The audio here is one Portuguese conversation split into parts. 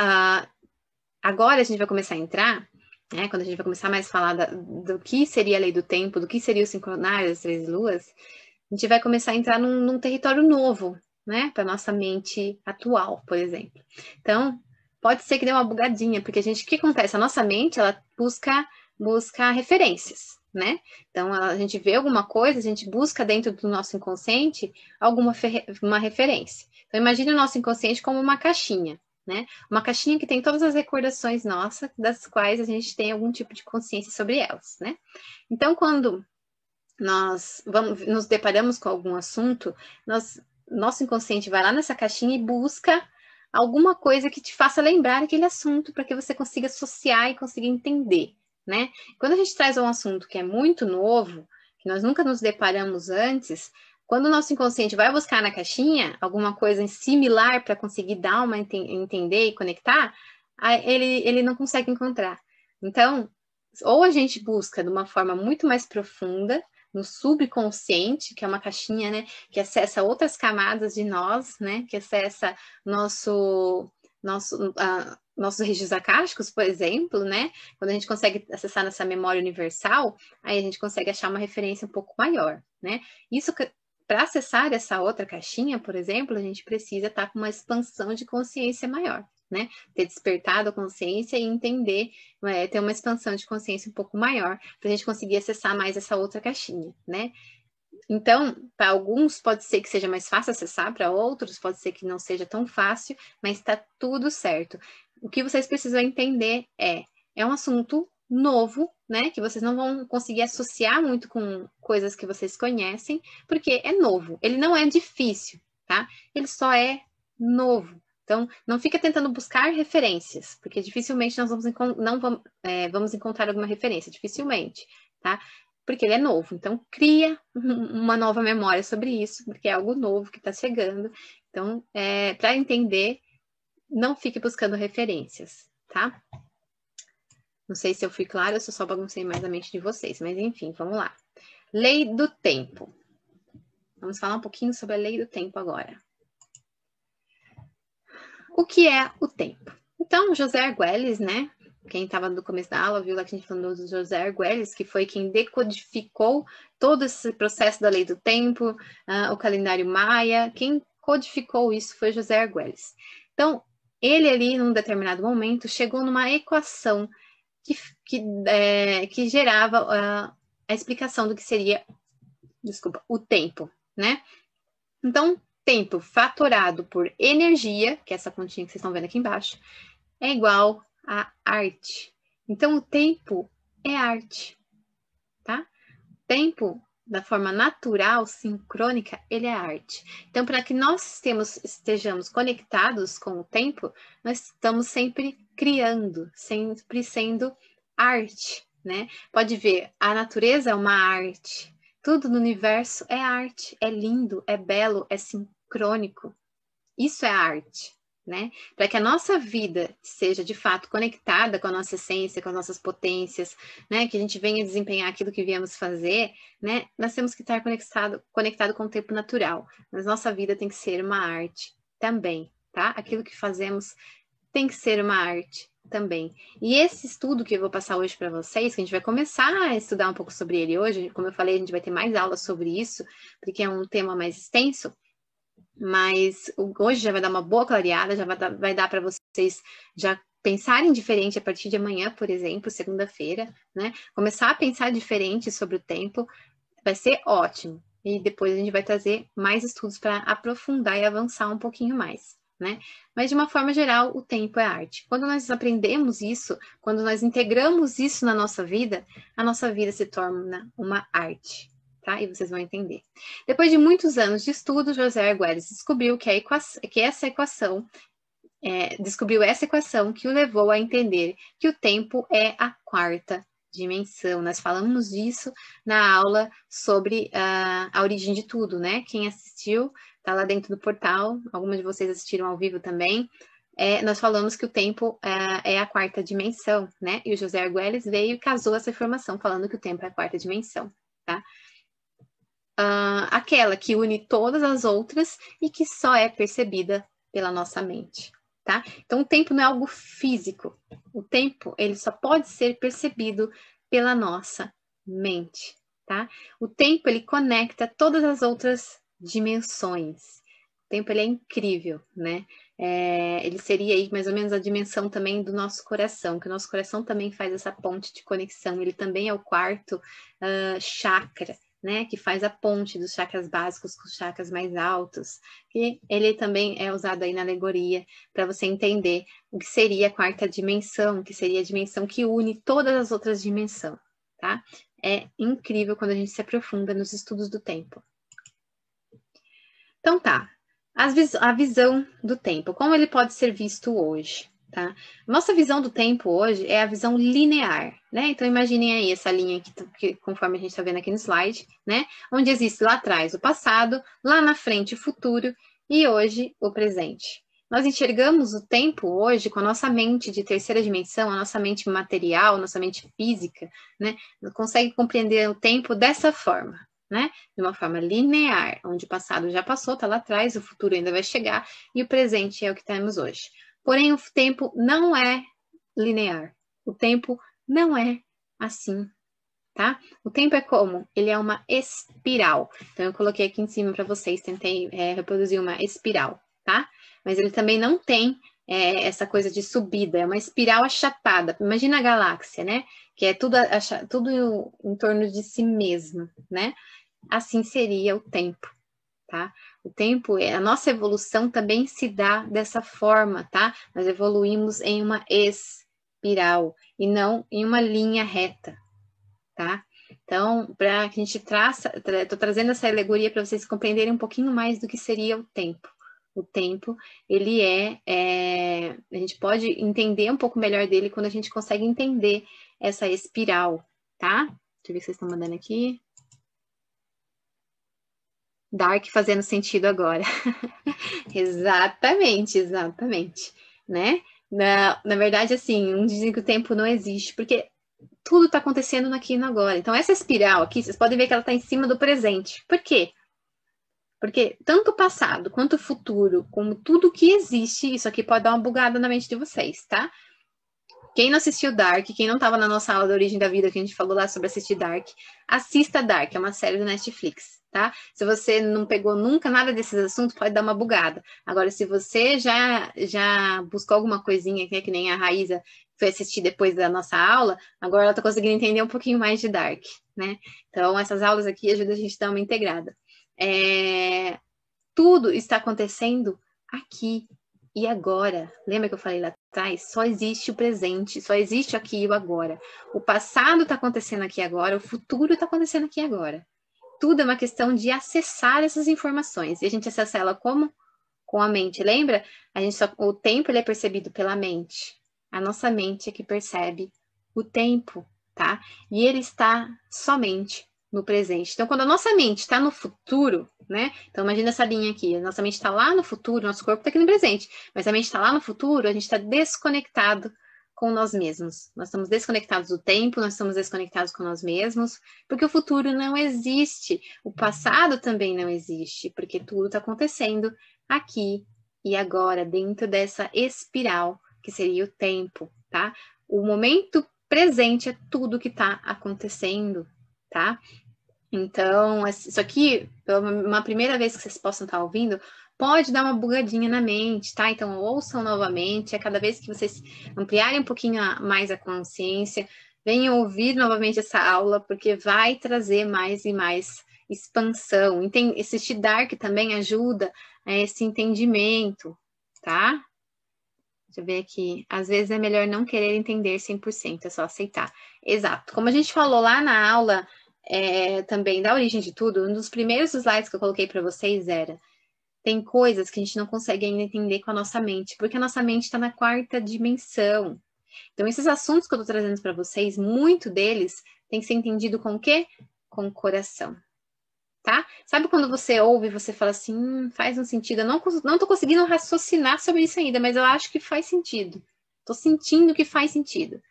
uh, agora a gente vai começar a entrar, né, quando a gente vai começar mais a falar da, do que seria a lei do tempo, do que seria o sincronário das três luas, a gente vai começar a entrar num, num território novo, né, para nossa mente atual, por exemplo. Então, pode ser que dê uma bugadinha, porque a gente, o que acontece? A nossa mente, ela busca, busca referências, né? Então, a gente vê alguma coisa, a gente busca dentro do nosso inconsciente alguma uma referência. Então, imagine o nosso inconsciente como uma caixinha, né? Uma caixinha que tem todas as recordações nossas, das quais a gente tem algum tipo de consciência sobre elas, né? Então, quando nós vamos, nos deparamos com algum assunto, nós, nosso inconsciente vai lá nessa caixinha e busca alguma coisa que te faça lembrar aquele assunto para que você consiga associar e consiga entender, né? Quando a gente traz um assunto que é muito novo, que nós nunca nos deparamos antes, quando o nosso inconsciente vai buscar na caixinha alguma coisa similar para conseguir dar uma entender e conectar, ele, ele não consegue encontrar. Então, ou a gente busca de uma forma muito mais profunda, no subconsciente, que é uma caixinha, né, que acessa outras camadas de nós, né, que acessa nosso nosso uh, nossos registros acásticos, por exemplo, né? Quando a gente consegue acessar nessa memória universal, aí a gente consegue achar uma referência um pouco maior, né? Isso para acessar essa outra caixinha, por exemplo, a gente precisa estar tá com uma expansão de consciência maior né? Ter despertado a consciência e entender, é, ter uma expansão de consciência um pouco maior, para a gente conseguir acessar mais essa outra caixinha, né? Então, para alguns pode ser que seja mais fácil acessar, para outros pode ser que não seja tão fácil, mas está tudo certo. O que vocês precisam entender é, é um assunto novo, né? Que vocês não vão conseguir associar muito com coisas que vocês conhecem, porque é novo. Ele não é difícil, tá? Ele só é novo. Então, não fica tentando buscar referências, porque dificilmente nós vamos, não vamos, é, vamos encontrar alguma referência, dificilmente, tá? Porque ele é novo. Então, cria uma nova memória sobre isso, porque é algo novo que está chegando. Então, é, para entender, não fique buscando referências, tá? Não sei se eu fui clara, eu só baguncei mais a mente de vocês, mas enfim, vamos lá. Lei do tempo. Vamos falar um pouquinho sobre a lei do tempo agora o que é o tempo. Então, José Arguelles, né? Quem estava no começo da aula viu lá que a gente falou do José Arguelles, que foi quem decodificou todo esse processo da lei do tempo, uh, o calendário maia. Quem codificou isso foi José Arguelles. Então, ele ali, num determinado momento, chegou numa equação que, que, é, que gerava uh, a explicação do que seria, desculpa, o tempo, né? Então, tempo fatorado por energia, que é essa continha que vocês estão vendo aqui embaixo, é igual a arte. Então, o tempo é arte, tá? Tempo, da forma natural, sincrônica, ele é arte. Então, para que nós temos, estejamos conectados com o tempo, nós estamos sempre criando, sempre sendo arte, né? Pode ver, a natureza é uma arte, tudo no universo é arte, é lindo, é belo, é sincrônico crônico. Isso é arte, né? Para que a nossa vida seja de fato conectada com a nossa essência, com as nossas potências, né? Que a gente venha desempenhar aquilo que viemos fazer, né? Nós temos que estar conectado, conectado com o tempo natural. Mas nossa vida tem que ser uma arte também, tá? Aquilo que fazemos tem que ser uma arte também. E esse estudo que eu vou passar hoje para vocês, que a gente vai começar a estudar um pouco sobre ele hoje, como eu falei, a gente vai ter mais aulas sobre isso, porque é um tema mais extenso mas hoje já vai dar uma boa clareada, já vai dar, para vocês já pensarem diferente a partir de amanhã, por exemplo, segunda-feira, né? Começar a pensar diferente sobre o tempo vai ser ótimo. E depois a gente vai trazer mais estudos para aprofundar e avançar um pouquinho mais, né? Mas de uma forma geral, o tempo é arte. Quando nós aprendemos isso, quando nós integramos isso na nossa vida, a nossa vida se torna uma arte tá? E vocês vão entender. Depois de muitos anos de estudo, José Arguelles descobriu que, equação, que essa equação é, descobriu essa equação que o levou a entender que o tempo é a quarta dimensão. Nós falamos disso na aula sobre uh, a origem de tudo, né? Quem assistiu está lá dentro do portal. Algumas de vocês assistiram ao vivo também. É, nós falamos que o tempo uh, é a quarta dimensão, né? E o José Arguelles veio e casou essa informação falando que o tempo é a quarta dimensão, tá? Uh, aquela que une todas as outras e que só é percebida pela nossa mente, tá? Então o tempo não é algo físico. O tempo, ele só pode ser percebido pela nossa mente, tá? O tempo ele conecta todas as outras dimensões. O tempo ele é incrível, né? É, ele seria aí mais ou menos a dimensão também do nosso coração, que o nosso coração também faz essa ponte de conexão. Ele também é o quarto uh, chakra, né, que faz a ponte dos chakras básicos com os chakras mais altos, e ele também é usado aí na alegoria para você entender o que seria a quarta dimensão, que seria a dimensão que une todas as outras dimensões, tá? É incrível quando a gente se aprofunda nos estudos do tempo. Então tá, a visão do tempo, como ele pode ser visto hoje? Tá? Nossa visão do tempo hoje é a visão linear, né? Então imaginem aí essa linha aqui, que, conforme a gente está vendo aqui no slide, né? Onde existe lá atrás o passado, lá na frente o futuro e hoje o presente. Nós enxergamos o tempo hoje com a nossa mente de terceira dimensão, a nossa mente material, nossa mente física, né? Consegue compreender o tempo dessa forma, né? De uma forma linear, onde o passado já passou, está lá atrás, o futuro ainda vai chegar e o presente é o que temos hoje. Porém, o tempo não é linear. O tempo não é assim, tá? O tempo é como? Ele é uma espiral. Então, eu coloquei aqui em cima para vocês, tentei é, reproduzir uma espiral, tá? Mas ele também não tem é, essa coisa de subida, é uma espiral achatada. Imagina a galáxia, né? Que é tudo, tudo em torno de si mesmo, né? Assim seria o tempo, tá? O tempo, a nossa evolução também se dá dessa forma, tá? Nós evoluímos em uma espiral e não em uma linha reta, tá? Então, para que a gente traça, estou trazendo essa alegoria para vocês compreenderem um pouquinho mais do que seria o tempo. O tempo, ele é, é, a gente pode entender um pouco melhor dele quando a gente consegue entender essa espiral, tá? Deixa eu ver o que vocês estão mandando aqui. Dark fazendo sentido agora. exatamente, exatamente, né? Na, na verdade, assim, um dizem que o tempo não existe, porque tudo está acontecendo aqui e no agora. Então, essa espiral aqui, vocês podem ver que ela está em cima do presente. Por quê? Porque tanto o passado quanto o futuro, como tudo que existe, isso aqui pode dar uma bugada na mente de vocês, tá? Quem não assistiu Dark, quem não estava na nossa aula da origem da vida, que a gente falou lá sobre assistir Dark, assista Dark, é uma série do Netflix tá? Se você não pegou nunca nada desses assuntos, pode dar uma bugada. Agora, se você já já buscou alguma coisinha, que que nem a Raíza foi assistir depois da nossa aula, agora ela está conseguindo entender um pouquinho mais de Dark, né? Então, essas aulas aqui ajudam a gente a dar uma integrada. É... Tudo está acontecendo aqui e agora. Lembra que eu falei lá atrás? Só existe o presente, só existe aqui e o agora. O passado está acontecendo aqui agora, o futuro está acontecendo aqui agora tudo é uma questão de acessar essas informações. E a gente acessa ela como? Com a mente. Lembra? A gente só, o tempo ele é percebido pela mente. A nossa mente é que percebe o tempo, tá? E ele está somente no presente. Então, quando a nossa mente está no futuro, né? Então, imagina essa linha aqui. A nossa mente está lá no futuro, nosso corpo está aqui no presente. Mas a mente está lá no futuro, a gente está desconectado com nós mesmos. Nós estamos desconectados do tempo, nós estamos desconectados com nós mesmos, porque o futuro não existe, o passado também não existe, porque tudo está acontecendo aqui e agora, dentro dessa espiral que seria o tempo, tá? O momento presente é tudo que está acontecendo, tá? Então, isso aqui, uma primeira vez que vocês possam estar ouvindo, pode dar uma bugadinha na mente, tá? Então, ouçam novamente. A cada vez que vocês ampliarem um pouquinho mais a consciência, venham ouvir novamente essa aula, porque vai trazer mais e mais expansão. Esse Dark também ajuda a esse entendimento, tá? Deixa eu ver aqui. Às vezes é melhor não querer entender 100%, é só aceitar. Exato. Como a gente falou lá na aula é, também da origem de tudo, um dos primeiros slides que eu coloquei para vocês era tem coisas que a gente não consegue ainda entender com a nossa mente, porque a nossa mente está na quarta dimensão. Então, esses assuntos que eu estou trazendo para vocês, muito deles tem que ser entendido com o quê? Com o coração. Tá? Sabe quando você ouve e você fala assim, hum, faz um sentido? Eu não, não tô conseguindo raciocinar sobre isso ainda, mas eu acho que faz sentido. Tô sentindo que faz sentido.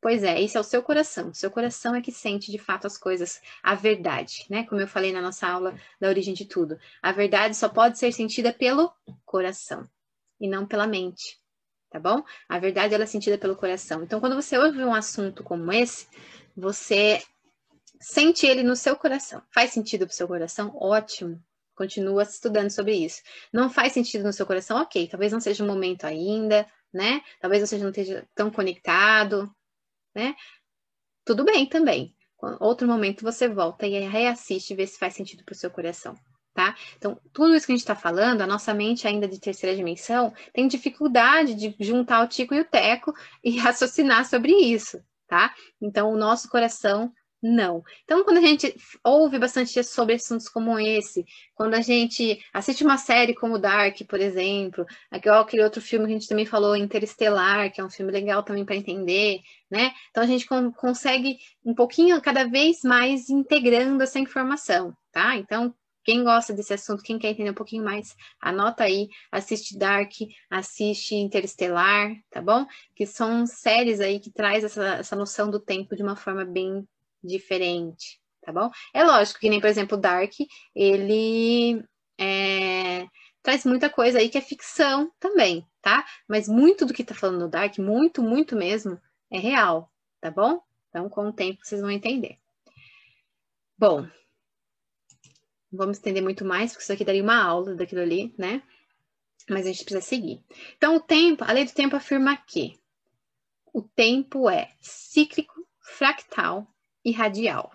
Pois é, esse é o seu coração. O seu coração é que sente de fato as coisas, a verdade, né? Como eu falei na nossa aula da origem de tudo. A verdade só pode ser sentida pelo coração e não pela mente, tá bom? A verdade ela é sentida pelo coração. Então, quando você ouve um assunto como esse, você sente ele no seu coração. Faz sentido para o seu coração? Ótimo. Continua estudando sobre isso. Não faz sentido no seu coração? Ok, talvez não seja o momento ainda, né? Talvez você não esteja tão conectado, né? Tudo bem também. Outro momento você volta e reassiste e vê se faz sentido para o seu coração. Tá? Então, tudo isso que a gente está falando, a nossa mente ainda de terceira dimensão tem dificuldade de juntar o tico e o teco e raciocinar sobre isso, tá? Então, o nosso coração não. Então, quando a gente ouve bastante sobre assuntos como esse, quando a gente assiste uma série como Dark, por exemplo, aquele outro filme que a gente também falou, Interestelar, que é um filme legal também para entender, né? Então, a gente consegue um pouquinho, cada vez mais, integrando essa informação, tá? Então, quem gosta desse assunto, quem quer entender um pouquinho mais, anota aí, assiste Dark, assiste Interestelar, tá bom? Que são séries aí que traz essa, essa noção do tempo de uma forma bem diferente, tá bom? É lógico que nem, por exemplo, Dark, ele é, traz muita coisa aí que é ficção também, tá? Mas muito do que tá falando no Dark, muito, muito mesmo, é real, tá bom? Então, com o tempo, vocês vão entender. Bom, não vamos estender muito mais, porque isso aqui daria uma aula daquilo ali, né? Mas a gente precisa seguir. Então, o tempo, a lei do tempo afirma que o tempo é cíclico, fractal e radial.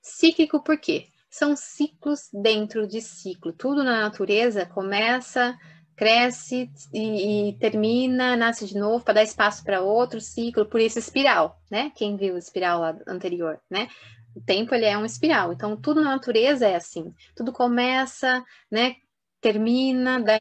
Cíclico por quê? São ciclos dentro de ciclo. Tudo na natureza começa, cresce e, e termina, nasce de novo para dar espaço para outro ciclo, por isso espiral, né? Quem viu a espiral anterior, né? O tempo ele é uma espiral. Então tudo na natureza é assim. Tudo começa, né? Termina, dá